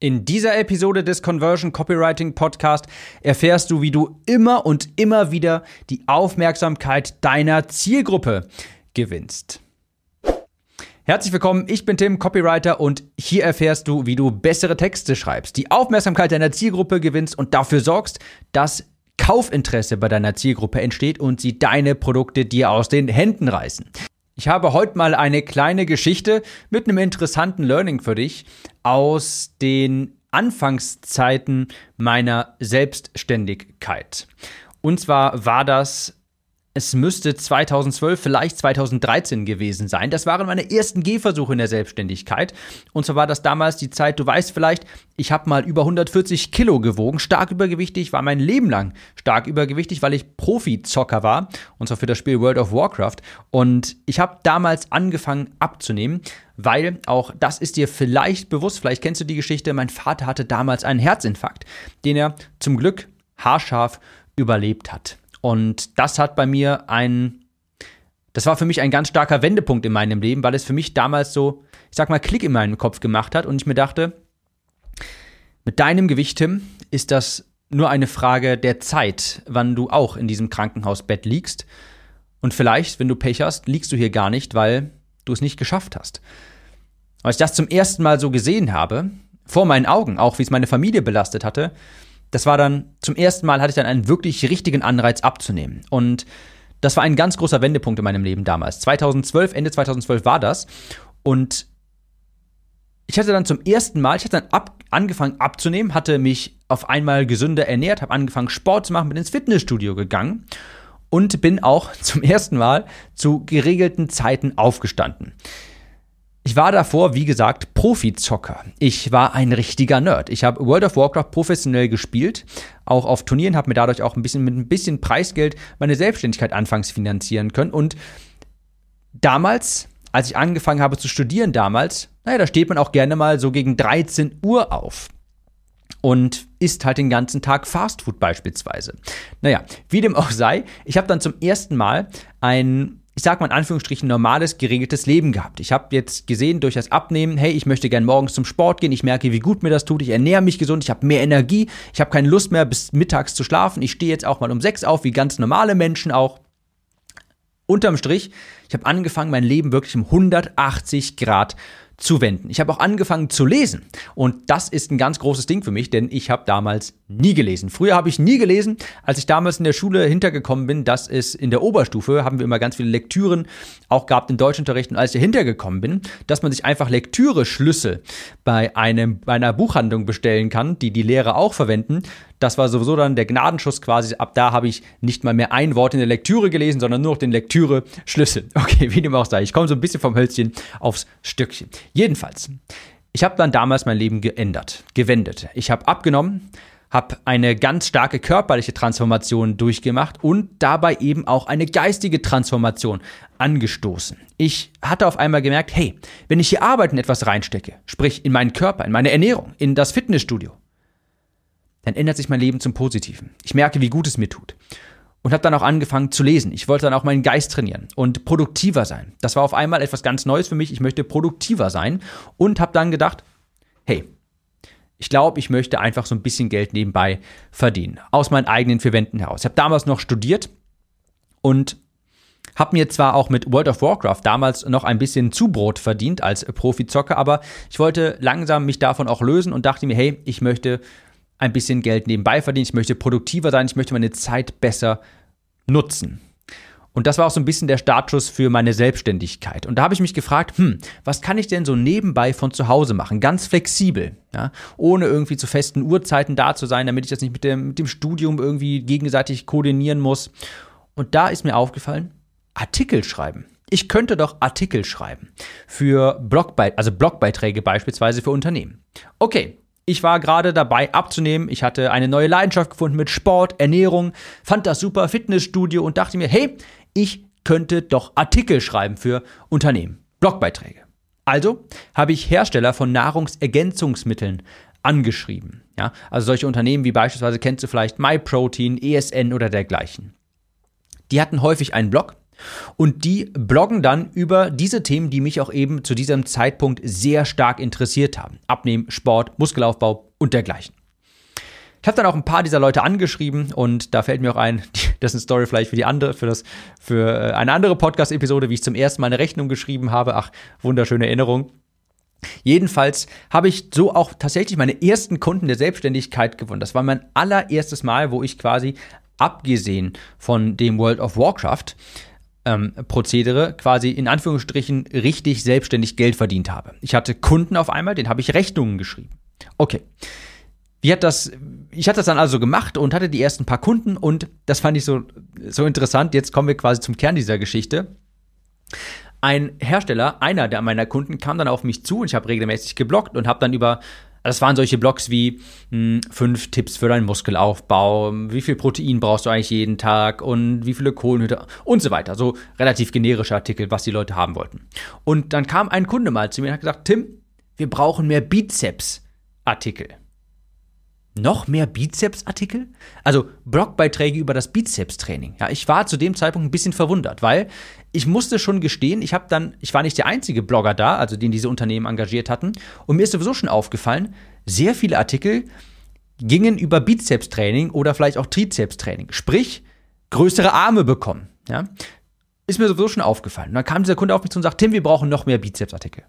In dieser Episode des Conversion Copywriting Podcast erfährst du, wie du immer und immer wieder die Aufmerksamkeit deiner Zielgruppe gewinnst. Herzlich willkommen, ich bin Tim, Copywriter und hier erfährst du, wie du bessere Texte schreibst, die Aufmerksamkeit deiner Zielgruppe gewinnst und dafür sorgst, dass Kaufinteresse bei deiner Zielgruppe entsteht und sie deine Produkte dir aus den Händen reißen. Ich habe heute mal eine kleine Geschichte mit einem interessanten Learning für dich aus den Anfangszeiten meiner Selbstständigkeit. Und zwar war das es müsste 2012, vielleicht 2013 gewesen sein. Das waren meine ersten Gehversuche in der Selbstständigkeit. Und zwar war das damals die Zeit, du weißt vielleicht, ich habe mal über 140 Kilo gewogen, stark übergewichtig, war mein Leben lang stark übergewichtig, weil ich Profi-Zocker war. Und zwar für das Spiel World of Warcraft. Und ich habe damals angefangen abzunehmen, weil auch das ist dir vielleicht bewusst, vielleicht kennst du die Geschichte, mein Vater hatte damals einen Herzinfarkt, den er zum Glück haarscharf überlebt hat. Und das hat bei mir ein, das war für mich ein ganz starker Wendepunkt in meinem Leben, weil es für mich damals so, ich sag mal, Klick in meinem Kopf gemacht hat und ich mir dachte, mit deinem Gewicht, Tim, ist das nur eine Frage der Zeit, wann du auch in diesem Krankenhausbett liegst. Und vielleicht, wenn du Pech hast, liegst du hier gar nicht, weil du es nicht geschafft hast. Als ich das zum ersten Mal so gesehen habe, vor meinen Augen, auch wie es meine Familie belastet hatte, das war dann, zum ersten Mal hatte ich dann einen wirklich richtigen Anreiz abzunehmen. Und das war ein ganz großer Wendepunkt in meinem Leben damals. 2012, Ende 2012 war das. Und ich hatte dann zum ersten Mal, ich hatte dann ab, angefangen abzunehmen, hatte mich auf einmal gesünder ernährt, habe angefangen Sport zu machen, bin ins Fitnessstudio gegangen und bin auch zum ersten Mal zu geregelten Zeiten aufgestanden. Ich war davor, wie gesagt, Profizocker. Ich war ein richtiger Nerd. Ich habe World of Warcraft professionell gespielt, auch auf Turnieren, habe mir dadurch auch ein bisschen mit ein bisschen Preisgeld meine Selbstständigkeit anfangs finanzieren können. Und damals, als ich angefangen habe zu studieren damals, naja, da steht man auch gerne mal so gegen 13 Uhr auf und isst halt den ganzen Tag Fastfood beispielsweise. Naja, wie dem auch sei, ich habe dann zum ersten Mal ein ich sag mal in Anführungsstrichen, normales, geregeltes Leben gehabt. Ich habe jetzt gesehen durch das Abnehmen, hey, ich möchte gern morgens zum Sport gehen, ich merke, wie gut mir das tut, ich ernähre mich gesund, ich habe mehr Energie, ich habe keine Lust mehr bis mittags zu schlafen, ich stehe jetzt auch mal um sechs auf, wie ganz normale Menschen auch. Unterm Strich, ich habe angefangen, mein Leben wirklich um 180 Grad zu wenden. Ich habe auch angefangen zu lesen und das ist ein ganz großes Ding für mich, denn ich habe damals nie gelesen. Früher habe ich nie gelesen, als ich damals in der Schule hintergekommen bin, dass es in der Oberstufe haben wir immer ganz viele Lektüren auch gehabt in Deutschunterricht und als ich hintergekommen bin, dass man sich einfach Lektüre-Schlüssel bei einem bei einer Buchhandlung bestellen kann, die die Lehrer auch verwenden. Das war sowieso dann der Gnadenschuss quasi. Ab da habe ich nicht mal mehr ein Wort in der Lektüre gelesen, sondern nur noch den Lektüre-Schlüssel. Okay, wie dem auch sei. Ich komme so ein bisschen vom Hölzchen aufs Stückchen. Jedenfalls, ich habe dann damals mein Leben geändert, gewendet. Ich habe abgenommen, habe eine ganz starke körperliche Transformation durchgemacht und dabei eben auch eine geistige Transformation angestoßen. Ich hatte auf einmal gemerkt, hey, wenn ich hier Arbeiten etwas reinstecke, sprich in meinen Körper, in meine Ernährung, in das Fitnessstudio, dann ändert sich mein Leben zum Positiven. Ich merke, wie gut es mir tut und habe dann auch angefangen zu lesen. Ich wollte dann auch meinen Geist trainieren und produktiver sein. Das war auf einmal etwas ganz Neues für mich. Ich möchte produktiver sein und habe dann gedacht, hey, ich glaube, ich möchte einfach so ein bisschen Geld nebenbei verdienen, aus meinen eigenen vier Wänden heraus. Ich habe damals noch studiert und habe mir zwar auch mit World of Warcraft damals noch ein bisschen Zubrot verdient als Profizocker, aber ich wollte langsam mich davon auch lösen und dachte mir, hey, ich möchte ein bisschen Geld nebenbei verdienen, ich möchte produktiver sein, ich möchte meine Zeit besser nutzen. Und das war auch so ein bisschen der Startschuss für meine Selbstständigkeit. Und da habe ich mich gefragt, hm, was kann ich denn so nebenbei von zu Hause machen? Ganz flexibel, ja? ohne irgendwie zu festen Uhrzeiten da zu sein, damit ich das nicht mit dem, mit dem Studium irgendwie gegenseitig koordinieren muss. Und da ist mir aufgefallen, Artikel schreiben. Ich könnte doch Artikel schreiben für Blogbeiträge, also Blogbeiträge beispielsweise für Unternehmen. Okay, ich war gerade dabei abzunehmen. Ich hatte eine neue Leidenschaft gefunden mit Sport, Ernährung, fand das super, Fitnessstudio und dachte mir, hey, ich könnte doch Artikel schreiben für Unternehmen, Blogbeiträge. Also habe ich Hersteller von Nahrungsergänzungsmitteln angeschrieben. Ja, also solche Unternehmen wie beispielsweise kennst du vielleicht MyProtein, ESN oder dergleichen. Die hatten häufig einen Blog Und die bloggen dann über diese Themen, die mich auch eben zu diesem Zeitpunkt sehr stark interessiert haben. Abnehmen, Sport, Muskelaufbau und dergleichen. Ich habe dann auch ein paar dieser Leute angeschrieben und da fällt mir auch ein, das ist eine Story vielleicht für die andere, für das, für äh, eine andere Podcast-Episode, wie ich zum ersten Mal eine Rechnung geschrieben habe. Ach, wunderschöne Erinnerung. Jedenfalls habe ich so auch tatsächlich meine ersten Kunden der Selbstständigkeit gewonnen. Das war mein allererstes Mal, wo ich quasi abgesehen von dem World of Warcraft ähm, Prozedere quasi in Anführungsstrichen richtig selbstständig Geld verdient habe. Ich hatte Kunden auf einmal, den habe ich Rechnungen geschrieben. Okay. Wie hat das, ich hatte das dann also gemacht und hatte die ersten paar Kunden und das fand ich so, so interessant. Jetzt kommen wir quasi zum Kern dieser Geschichte. Ein Hersteller, einer der meiner Kunden, kam dann auf mich zu und ich habe regelmäßig geblockt und habe dann über das waren solche Blogs wie mh, hm, fünf Tipps für deinen Muskelaufbau, wie viel Protein brauchst du eigentlich jeden Tag und wie viele Kohlenhydrate und so weiter. So relativ generische Artikel, was die Leute haben wollten. Und dann kam ein Kunde mal zu mir und hat gesagt, Tim, wir brauchen mehr Bizeps-Artikel. Noch mehr Bizeps-Artikel? Also Blogbeiträge über das Bizeps-Training. Ja, ich war zu dem Zeitpunkt ein bisschen verwundert, weil ich musste schon gestehen, ich habe dann, ich war nicht der einzige Blogger da, also den diese Unternehmen engagiert hatten, und mir ist sowieso schon aufgefallen, sehr viele Artikel gingen über Bizeps-Training oder vielleicht auch Trizeps-Training. Sprich, größere Arme bekommen. Ja? Ist mir sowieso schon aufgefallen. Und dann kam dieser Kunde auf mich zu und sagt, Tim, wir brauchen noch mehr Bizeps-Artikel.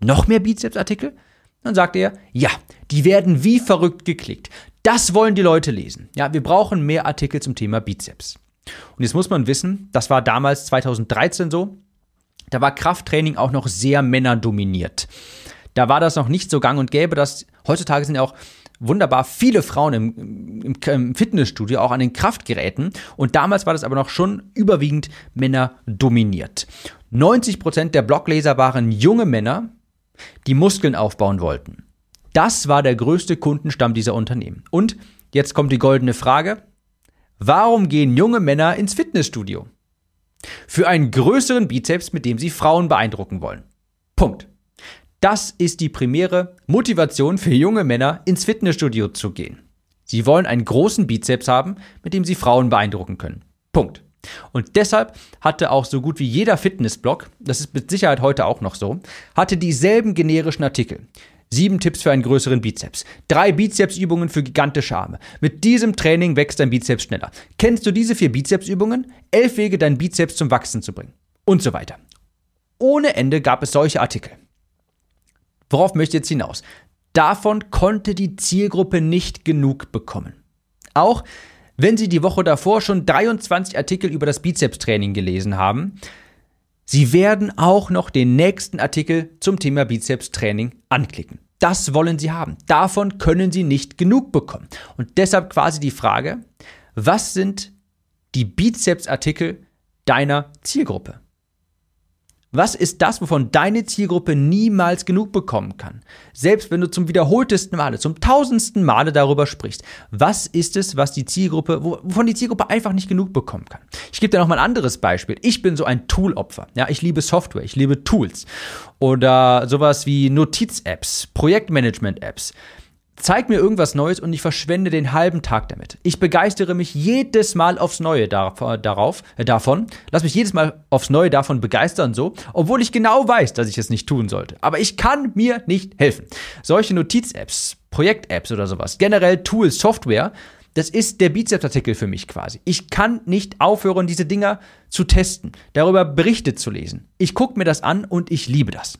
Noch mehr Bizeps-Artikel? Dann sagt er, ja, die werden wie verrückt geklickt. Das wollen die Leute lesen. Ja, wir brauchen mehr Artikel zum Thema Bizeps. Und jetzt muss man wissen, das war damals 2013 so, da war Krafttraining auch noch sehr männerdominiert. Da war das noch nicht so gang und gäbe, dass heutzutage sind ja auch wunderbar viele Frauen im, im, im, Fitnessstudio, auch an den Kraftgeräten. Und damals war das aber noch schon überwiegend Männer dominiert. 90 Prozent der Blogleser waren junge Männer, die Muskeln aufbauen wollten. Das war der größte Kundenstamm dieser Unternehmen. Und jetzt kommt die goldene Frage. Warum gehen junge Männer ins Fitnessstudio? Für einen größeren Bizeps, mit dem sie Frauen beeindrucken wollen. Punkt. Das ist die primäre Motivation für junge Männer, ins Fitnessstudio zu gehen. Sie wollen einen großen Bizeps haben, mit dem sie Frauen beeindrucken können. Punkt. Und deshalb hatte auch so gut wie jeder Fitnessblog, das ist mit Sicherheit heute auch noch so, hatte dieselben generischen Artikel. Sieben Tipps für einen größeren Bizeps. Drei Bizepsübungen für gigantische Arme. Mit diesem Training wächst dein Bizeps schneller. Kennst du diese vier Bizepsübungen? Elf Wege, deinen Bizeps zum Wachsen zu bringen. Und so weiter. Ohne Ende gab es solche Artikel. Worauf möchte ich jetzt hinaus? Davon konnte die Zielgruppe nicht genug bekommen. Auch wenn Sie die Woche davor schon 23 Artikel über das Bizepstraining gelesen haben, Sie werden auch noch den nächsten Artikel zum Thema Bizepstraining anklicken. Das wollen Sie haben. Davon können Sie nicht genug bekommen. Und deshalb quasi die Frage, was sind die Bizepsartikel deiner Zielgruppe? Was ist das, wovon deine Zielgruppe niemals genug bekommen kann? Selbst wenn du zum wiederholtesten Male, zum tausendsten Male darüber sprichst. Was ist es, was die Zielgruppe, wovon die Zielgruppe einfach nicht genug bekommen kann? Ich gebe dir noch mal ein anderes Beispiel. Ich bin so ein Tool-Opfer. Ja, ich liebe Software, ich liebe Tools. Oder sowas wie Notiz-Apps, Projektmanagement-Apps. Zeig mir irgendwas Neues und ich verschwende den halben Tag damit. Ich begeistere mich jedes Mal aufs Neue darauf, äh, davon. Lass mich jedes Mal aufs Neue davon begeistern, so, obwohl ich genau weiß, dass ich es nicht tun sollte. Aber ich kann mir nicht helfen. Solche Notiz-Apps, Projekt-Apps oder sowas, generell Tools, Software, das ist der Bizeps-Artikel für mich quasi. Ich kann nicht aufhören, diese Dinger zu testen, darüber Berichte zu lesen. Ich gucke mir das an und ich liebe das.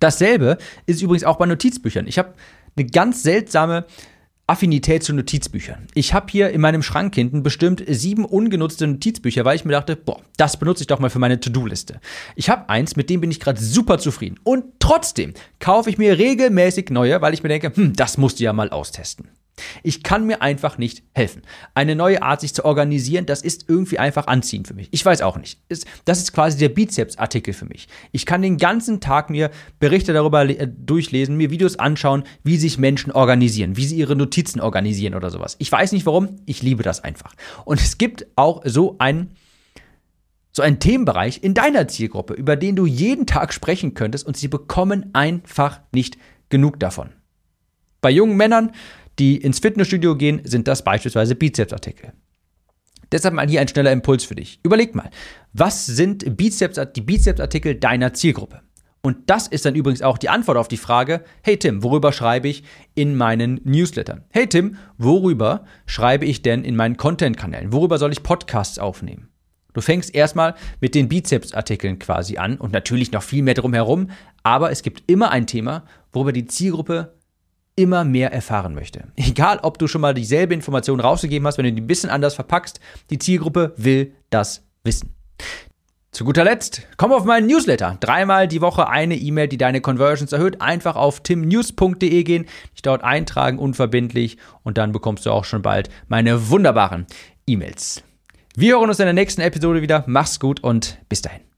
Dasselbe ist übrigens auch bei Notizbüchern. Ich habe eine ganz seltsame Affinität zu Notizbüchern. Ich habe hier in meinem Schrank hinten bestimmt sieben ungenutzte Notizbücher, weil ich mir dachte, boah, das benutze ich doch mal für meine To-Do-Liste. Ich habe eins, mit dem bin ich gerade super zufrieden. Und trotzdem kaufe ich mir regelmäßig neue, weil ich mir denke, hm, das musst du ja mal austesten. Ich kann mir einfach nicht helfen. Eine neue Art, sich zu organisieren, das ist irgendwie einfach anziehend für mich. Ich weiß auch nicht. Das ist quasi der Bizeps-Artikel für mich. Ich kann den ganzen Tag mir Berichte darüber äh, durchlesen, mir Videos anschauen, wie sich Menschen organisieren, wie sie ihre Notizen organisieren oder sowas. Ich weiß nicht warum, ich liebe das einfach. Und es gibt auch so einen so einen Themenbereich in deiner Zielgruppe, über den du jeden Tag sprechen könntest und sie bekommen einfach nicht genug davon. Bei jungen Männern die ins Fitnessstudio gehen, sind das beispielsweise Bizepsartikel. Deshalb mal hier ein schneller Impuls für dich. Überleg mal, was sind Bizeps, die Bizepsartikel deiner Zielgruppe? Und das ist dann übrigens auch die Antwort auf die Frage, hey Tim, worüber schreibe ich in meinen Newslettern? Hey Tim, worüber schreibe ich denn in meinen Content-Kanälen? Worüber soll ich Podcasts aufnehmen? Du fängst erstmal mit den Bizeps-Artikeln quasi an und natürlich noch viel mehr drumherum, aber es gibt immer ein Thema, worüber die Zielgruppe immer mehr erfahren möchte. Egal, ob du schon mal dieselbe Information rausgegeben hast, wenn du die ein bisschen anders verpackst, die Zielgruppe will das wissen. Zu guter Letzt, komm auf meinen Newsletter. Dreimal die Woche eine E-Mail, die deine Conversions erhöht. Einfach auf timnews.de gehen, dich dort eintragen, unverbindlich und dann bekommst du auch schon bald meine wunderbaren E-Mails. Wir hören uns in der nächsten Episode wieder. Mach's gut und bis dahin.